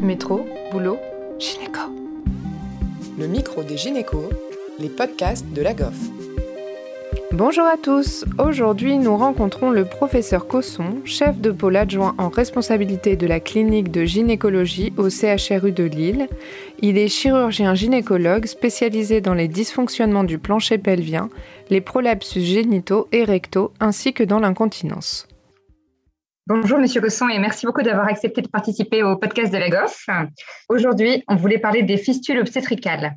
Métro, boulot, gynéco. Le micro des gynécos, les podcasts de la GOF. Bonjour à tous. Aujourd'hui, nous rencontrons le professeur Cosson, chef de pôle adjoint en responsabilité de la clinique de gynécologie au CHRU de Lille. Il est chirurgien gynécologue spécialisé dans les dysfonctionnements du plancher pelvien, les prolapsus génitaux et rectaux ainsi que dans l'incontinence. Bonjour Monsieur Cosson et merci beaucoup d'avoir accepté de participer au podcast de la GOF. Aujourd'hui, on voulait parler des fistules obstétricales.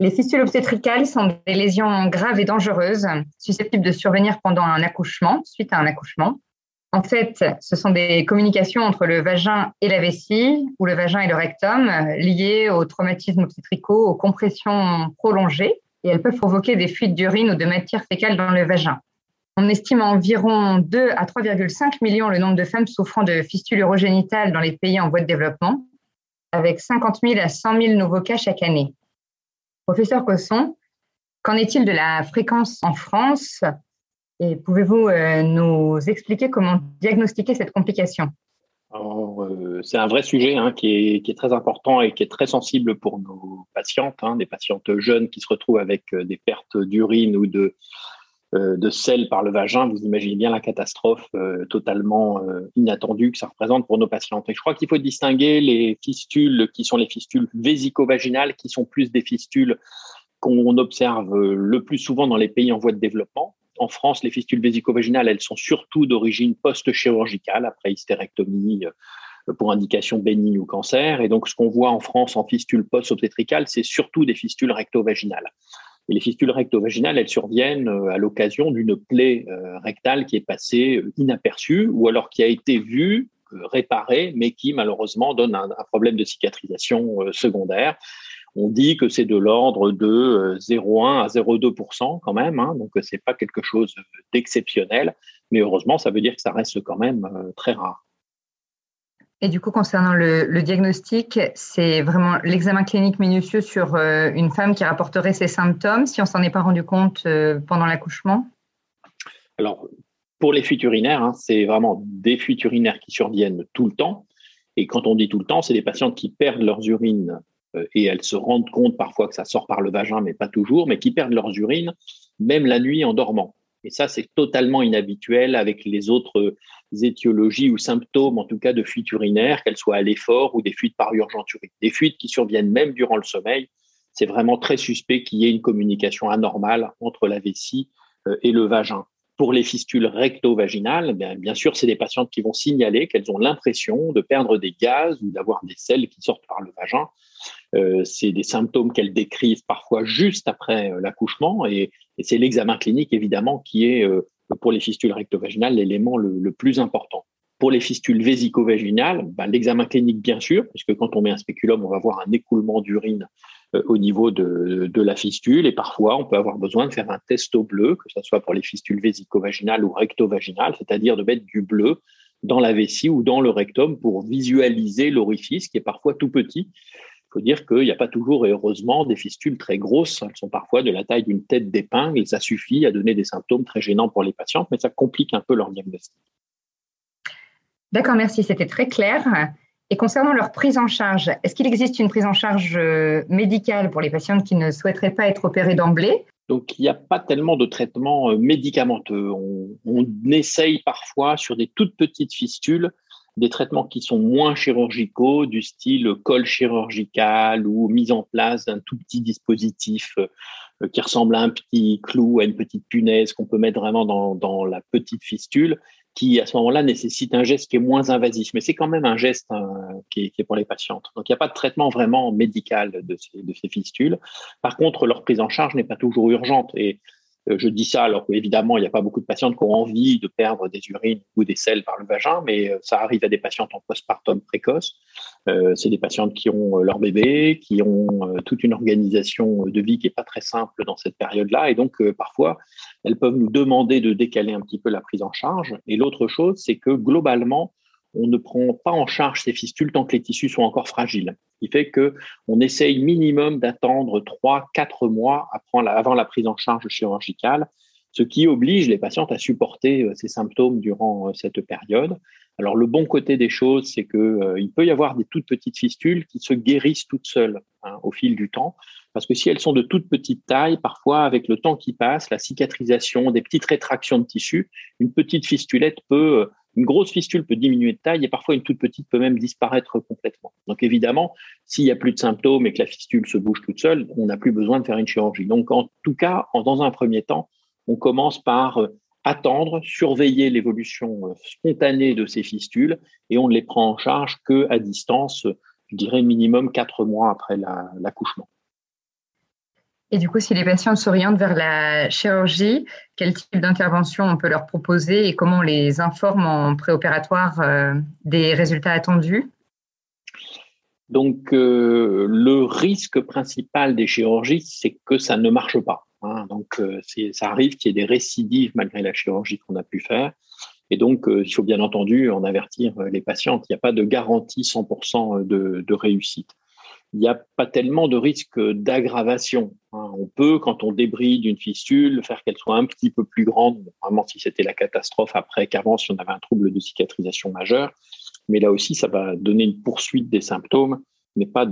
Les fistules obstétricales sont des lésions graves et dangereuses susceptibles de survenir pendant un accouchement, suite à un accouchement. En fait, ce sont des communications entre le vagin et la vessie ou le vagin et le rectum liées aux traumatismes obstétricaux, aux compressions prolongées et elles peuvent provoquer des fuites d'urine ou de matière fécale dans le vagin. On estime environ 2 à 3,5 millions le nombre de femmes souffrant de fistules urogénitales dans les pays en voie de développement, avec 50 000 à 100 000 nouveaux cas chaque année. Professeur Cosson, qu'en est-il de la fréquence en France? Et pouvez-vous euh, nous expliquer comment diagnostiquer cette complication? Euh, c'est un vrai sujet hein, qui, est, très important et qui est très sensible pour nos patientes, hein, des patientes jeunes qui se retrouvent avec euh, des pertes d'urine ou de, de sel par le vagin, vous imaginez bien la catastrophe euh, totalement euh, inattendue que ça représente pour nos patientes. Et je crois qu'il faut distinguer les fistules qui sont les fistules vésico-vaginales, qui sont plus des fistules qu'on observe le plus souvent dans les pays en voie de développement. En France, les fistules vésico-vaginales, elles sont surtout d'origine post-chirurgicale, après hystérectomie pour indication bénigne ou cancer. Et donc, ce qu'on voit en France en fistule post-obstétricale, c'est surtout des fistules recto-vaginales. Et les fistules recto-vaginales, elles surviennent euh, à l'occasion d'une plaie euh, rectale qui est passée euh, inaperçue ou alors qui a été vue, réparée, mais qui malheureusement donne un, problème de cicatrisation secondaire. On dit que c'est de l'ordre de 0,1 à 0,2% quand même, hein, donc c'est pas quelque chose d'exceptionnel, mais heureusement, ça veut dire que ça reste quand même très rare. Et du coup, concernant le, diagnostic, c'est vraiment l'examen clinique minutieux sur euh, une femme qui rapporterait ses symptômes si on s'en est pas rendu compte euh, pendant l'accouchement? Alors, pour les fuites urinaires, hein, c'est vraiment des fuites urinaires qui surviennent tout le temps. Et quand on dit tout le temps, c'est des patientes qui perdent leurs urines euh, et elles se rendent compte parfois que ça sort par le vagin, mais pas toujours, mais qui perdent leurs urines même la nuit en dormant. Et ça, c'est totalement inhabituel avec les autres étiologies ou symptômes, en tout cas de fuites urinaires, qu'elles soient à l'effort ou des fuites par urgence urine. Des fuites qui surviennent même durant le sommeil, c'est vraiment très suspect qu'il y ait une communication anormale entre la vessie euh, et le vagin. Pour les fistules recto-vaginales, bien, bien sûr, c'est des patientes qui vont signaler qu'elles ont l'impression de perdre des gaz ou d'avoir des selles qui sortent par le vagin. Euh, c'est des symptômes qu'elles décrivent parfois juste après euh, l'accouchement et, c'est l'examen clinique évidemment qui est pour les fistules recto-vaginales l'élément le, plus important. Pour les fistules vésico-vaginales, ben, l'examen clinique bien sûr, puisque quand on met un spéculum, on va voir un écoulement d'urine au niveau de, de, la fistule et parfois on peut avoir besoin de faire un test au bleu, que ce soit pour les fistules vésico-vaginales ou recto-vaginales, c'est-à-dire de mettre du bleu dans la vessie ou dans le rectum pour visualiser l'orifice qui est parfois tout petit faut dire qu'il n'y a pas toujours, et heureusement, des fistules très grosses. Elles sont parfois de la taille d'une tête d'épingle et ça suffit à donner des symptômes très gênants pour les patientes, mais ça complique un peu leur diagnostic. D'accord, merci. C'était très clair. Et concernant leur prise en charge, est-ce qu'il existe une prise en charge euh, médicale pour les patientes qui ne souhaiteraient pas être opérées d'emblée? Donc, il n'y a pas tellement de traitement euh, médicamenteux. On, on, essaye parfois sur des toutes petites fistules des traitements qui sont moins chirurgicaux, du style col chirurgical ou mise en place d'un tout petit dispositif euh, qui ressemble à un petit clou, à une petite punaise qu'on peut mettre vraiment dans, dans, la petite fistule, qui à ce moment-là nécessite un geste qui est moins invasif. Mais c'est quand même un geste hein, qui, est, pour les patientes. Donc il n'y a pas de traitement vraiment médical de ces, de ces fistules. Par contre, leur prise en charge n'est pas toujours urgente. Et je dis ça alors qu'évidemment, il n'y a pas beaucoup de patientes qui ont envie de perdre des urines ou des selles par le vagin, mais euh, ça arrive à des patientes en postpartum précoce. Euh, c'est des patientes qui ont leur bébé, qui ont toute une organisation de vie qui n'est pas très simple dans cette période-là. Et donc, parfois, elles peuvent nous demander de décaler un petit peu la prise en charge. Et l'autre chose, c'est que globalement, on ne prend pas en charge ces fistules tant que les tissus sont encore fragiles. Ce qui fait qu'on essaye minimum d'attendre 3-4 mois avant la prise en charge chirurgicale ce qui oblige les patientes à supporter ces symptômes durant cette période. Alors le bon côté des choses, c'est que il peut y avoir des toutes petites fistules qui se guérissent toutes seules hein, au fil du temps, parce que si elles sont de toute petite taille, parfois avec le temps qui passe, la cicatrisation, des petites rétractions de tissu, une petite fistulette peut une grosse fistule peut diminuer de taille et parfois une toute petite peut même disparaître complètement. Donc évidemment, s'il n'y a plus de symptômes et que la fistule se bouge toute seule, on n'a plus besoin de faire une chirurgie. Donc en tout cas, dans un premier temps, on commence par euh, attendre, surveiller l'évolution euh, spontanée de ces fistules et on ne les prend en charge que à distance, je dirais minimum quatre mois après l'accouchement. Et du coup, si les patients s'orientent vers la chirurgie, quel type d'intervention on peut leur proposer et comment on les informe en préopératoire euh, des résultats attendus? Donc, euh, le risque principal des chirurgies, c'est que ça ne marche pas. Hein. Donc, euh, ça arrive qu'il y ait des récidives malgré la chirurgie qu'on a pu faire. Et donc, il faut bien entendu en avertir les patients. Il n'y a pas de garantie 100% de, de réussite il n'y a pas tellement de risque d'aggravation. Hein. On peut, quand on débride une fistule, faire qu'elle soit un petit peu plus grande, vraiment si c'était la catastrophe après qu'avant, si on avait un trouble de cicatrisation majeur. Mais là aussi, ça va donner une poursuite des symptômes, mais pas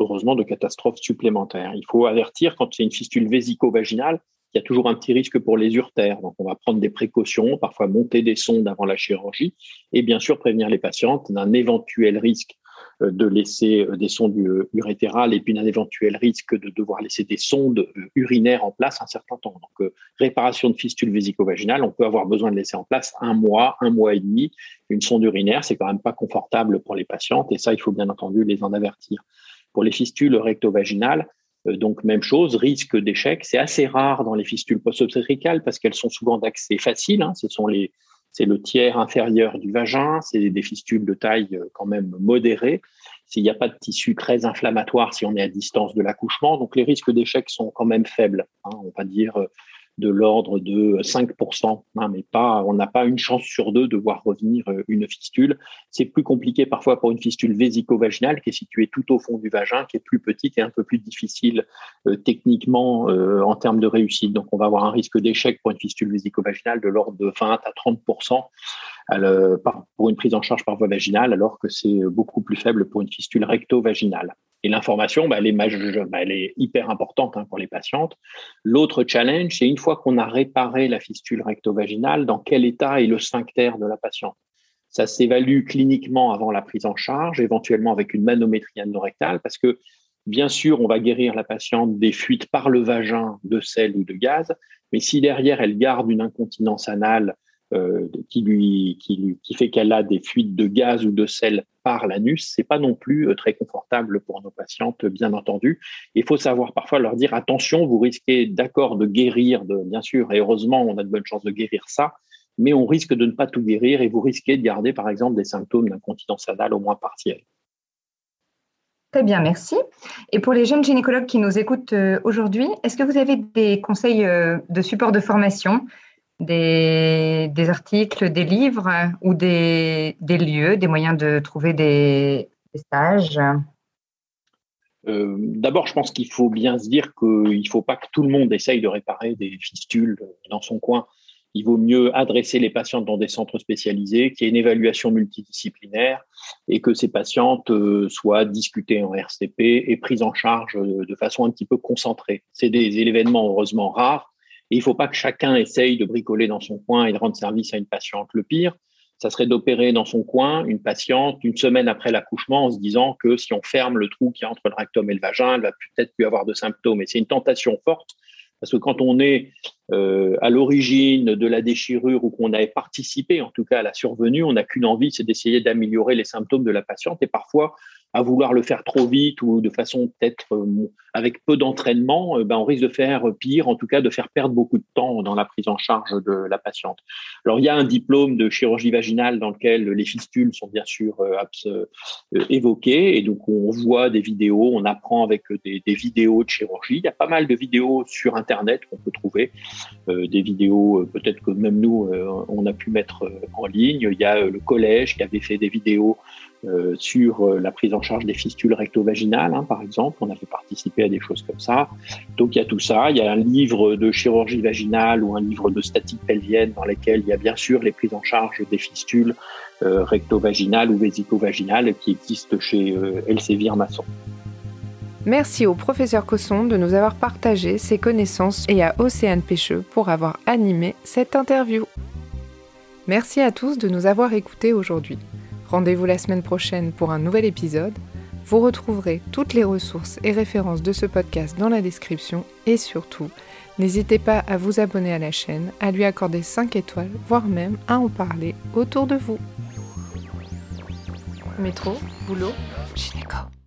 heureusement, de catastrophe supplémentaire. Il faut avertir quand c'est une fistule vésico-vaginale, il y a toujours un petit risque pour les urtères. Donc, on va prendre des précautions, parfois monter des sondes avant la chirurgie, et bien sûr prévenir les patientes d'un éventuel risque de laisser euh, des sondes euh, urétérales et puis d'un éventuel risque de devoir laisser des sondes urinaires en place un certain temps. Donc, réparation de fistule vésico-vaginale, on peut avoir besoin de laisser en place un mois, un mois et demi. Une sonde urinaire, c'est quand même pas confortable pour les patientes et ça, il faut bien entendu les en avertir. Pour les fistules recto-vaginales, donc même chose, risque d'échec. C'est assez rare dans les fistules post-obstétricales parce qu'elles sont souvent d'accès facile. Hein. Ce sont les c'est le tiers inférieur du vagin, c'est des fistules de taille euh, quand même modérée. S'il n'y a pas de tissu très inflammatoire si on est à distance de l'accouchement, donc les risques d'échec sont quand même faibles. Hein. on va dire euh, de l'ordre de 5%, hein, mais pas, on n'a pas une chance sur deux de voir revenir euh, une fistule. C'est plus compliqué parfois pour une fistule vésico-vaginale qui est située tout au fond du vagin, qui est plus petite et un peu plus difficile euh, techniquement euh, en termes de réussite. Donc, on va avoir un risque d'échec pour une fistule vésico-vaginale de l'ordre de 20 à 30% pour une prise en charge par voie vaginale, alors que c'est beaucoup plus faible pour une fistule recto-vaginale. Et l'information, bah, elle, est bah, elle est hyper importante hein, pour les patientes. L'autre challenge, c'est une fois qu'on a réparé la fistule recto-vaginale, dans quel état est le sphincter de la patiente? Ça s'évalue cliniquement avant la prise en charge, éventuellement avec une manométrie anorectale, parce que bien sûr, on va guérir la patiente des fuites par le vagin de sel ou de gaz, mais si derrière elle garde une incontinence anale euh, qui lui qui, qui fait qu'elle a des fuites de gaz ou de sel par l'anus, c'est pas non plus euh, très confortable pour nos patientes, bien entendu. Il faut savoir parfois leur dire attention, vous risquez d'accord de guérir, bien sûr, et heureusement on a de bonnes chances de guérir ça, mais on risque de ne pas tout guérir et vous risquez de garder par exemple des symptômes d'incontinence anale au moins partielle. Très bien, merci. Et pour les jeunes gynécologues qui nous écoutent euh, aujourd'hui, est-ce que vous avez des conseils de support de formation des, articles, des livres ou des, lieux, des moyens de trouver des, stages? Euh, D'abord, je pense qu'il faut bien se dire qu'il ne faut pas que tout le monde essaye de réparer des fistules dans son coin. Il vaut mieux adresser les patientes dans des centres spécialisés, qu'il y ait une évaluation multidisciplinaire et que ces patientes euh, soient discutées en RCP et prises en charge de façon un petit peu concentrée. C'est des événements heureusement rares, et il ne faut pas que chacun essaye de bricoler dans son coin et de rendre service à une patiente. Le pire, ça serait d'opérer dans son coin une patiente une semaine après l'accouchement en se disant que si on ferme le trou qui entre le rectum et le vagin, elle va peut-être plus avoir de symptômes. Et c'est une tentation forte parce que quand on est euh, à l'origine de la déchirure ou qu'on avait participé en tout cas à la survenue, on n'a qu'une envie, c'est d'essayer d'améliorer les symptômes de la patiente. Et parfois, à vouloir le faire trop vite ou de façon peut-être euh, avec peu d'entraînement, euh, ben, on risque de faire pire, en tout cas de faire perdre beaucoup de temps dans la prise en charge de la patiente. Alors il y a un diplôme de chirurgie vaginale dans lequel les fistules sont bien sûr euh, évoquées et donc on voit des vidéos, on apprend avec des, des, vidéos de chirurgie. Il y a pas mal de vidéos sur Internet qu'on peut trouver des vidéos, peut-être que même nous, on a pu mettre en ligne. Il y a le collège qui avait fait des vidéos euh, sur euh, la prise en charge des fistules recto-vaginales, hein, par exemple. On avait participé à des choses comme ça. Donc il y a tout ça. Il y a un livre de chirurgie vaginale ou un livre de statique pelvienne dans lequel il y a bien sûr les prises en charge des fistules euh, recto-vaginales ou vésico-vaginales qui existent chez Elsevier Masson. Merci au professeur Cosson de nous avoir partagé ses connaissances et à Océane Pêcheux pour avoir animé cette interview. Merci à tous de nous avoir écoutés aujourd'hui. Rendez-vous la semaine prochaine pour un nouvel épisode. Vous retrouverez toutes les ressources et références de ce podcast dans la description et surtout, n'hésitez pas à vous abonner à la chaîne, à lui accorder 5 étoiles, voire même à en parler autour de vous. Métro, boulot, gynéco.